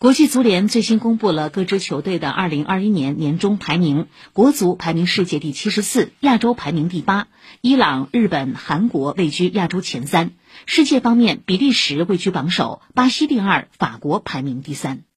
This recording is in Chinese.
国际足联最新公布了各支球队的二零二一年年终排名，国足排名世界第七十四，亚洲排名第八，伊朗、日本、韩国位居亚洲前三。世界方面，比利时位居榜首，巴西第二，法国排名第三。